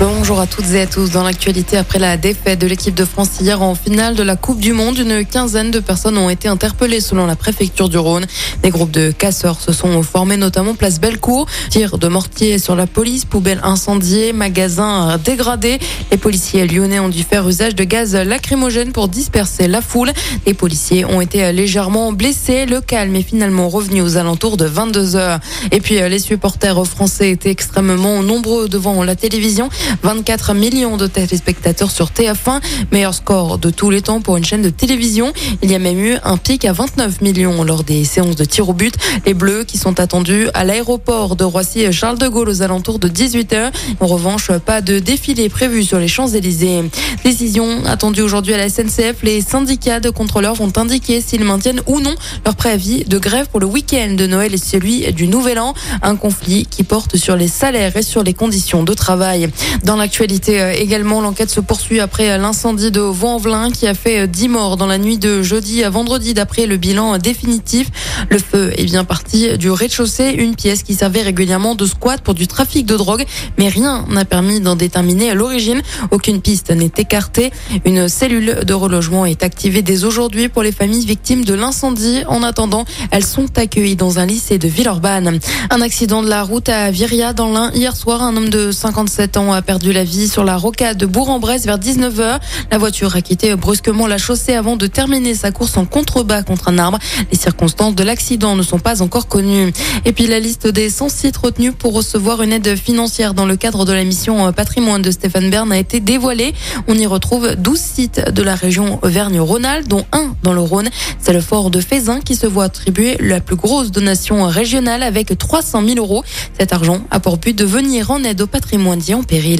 Bonjour à toutes et à tous. Dans l'actualité, après la défaite de l'équipe de France hier en finale de la Coupe du Monde, une quinzaine de personnes ont été interpellées selon la préfecture du Rhône. Des groupes de casseurs se sont formés, notamment place Bellecour. Tirs de mortier sur la police, poubelles incendiées, magasins dégradés. Les policiers lyonnais ont dû faire usage de gaz lacrymogène pour disperser la foule. Les policiers ont été légèrement blessés. Le calme est finalement revenu aux alentours de 22 heures. Et puis, les supporters français étaient extrêmement nombreux devant la télévision. 24 millions de téléspectateurs sur TF1, meilleur score de tous les temps pour une chaîne de télévision. Il y a même eu un pic à 29 millions lors des séances de tir au but. Les Bleus qui sont attendus à l'aéroport de Roissy Charles de Gaulle aux alentours de 18h. En revanche, pas de défilé prévu sur les Champs-Élysées. Décision attendue aujourd'hui à la SNCF. Les syndicats de contrôleurs vont indiquer s'ils maintiennent ou non leur préavis de grève pour le week-end de Noël et celui du Nouvel An. Un conflit qui porte sur les salaires et sur les conditions de travail. Dans l'actualité euh, également, l'enquête se poursuit après l'incendie de Vaux-en-Velin qui a fait 10 euh, morts dans la nuit de jeudi à vendredi d'après le bilan définitif. Le feu est bien parti du rez-de-chaussée, une pièce qui servait régulièrement de squat pour du trafic de drogue, mais rien n'a permis d'en déterminer l'origine. Aucune piste n'est écartée. Une cellule de relogement est activée dès aujourd'hui pour les familles victimes de l'incendie. En attendant, elles sont accueillies dans un lycée de Villeurbanne. Un accident de la route à Viria dans l'Ain hier soir. Un homme de 57 ans a perdu la vie sur la rocade de Bourg-en-Bresse vers 19h. La voiture a quitté brusquement la chaussée avant de terminer sa course en contrebas contre un arbre. Les circonstances de l'accident ne sont pas encore connues. Et puis la liste des 100 sites retenus pour recevoir une aide financière dans le cadre de la mission patrimoine de Stéphane Bern a été dévoilée. On y retrouve 12 sites de la région Auvergne-Rhône-Alpes, dont un dans le Rhône. C'est le fort de Fézin qui se voit attribuer la plus grosse donation régionale avec 300 000 euros. Cet argent a pour but de venir en aide au patrimoine dit en péril.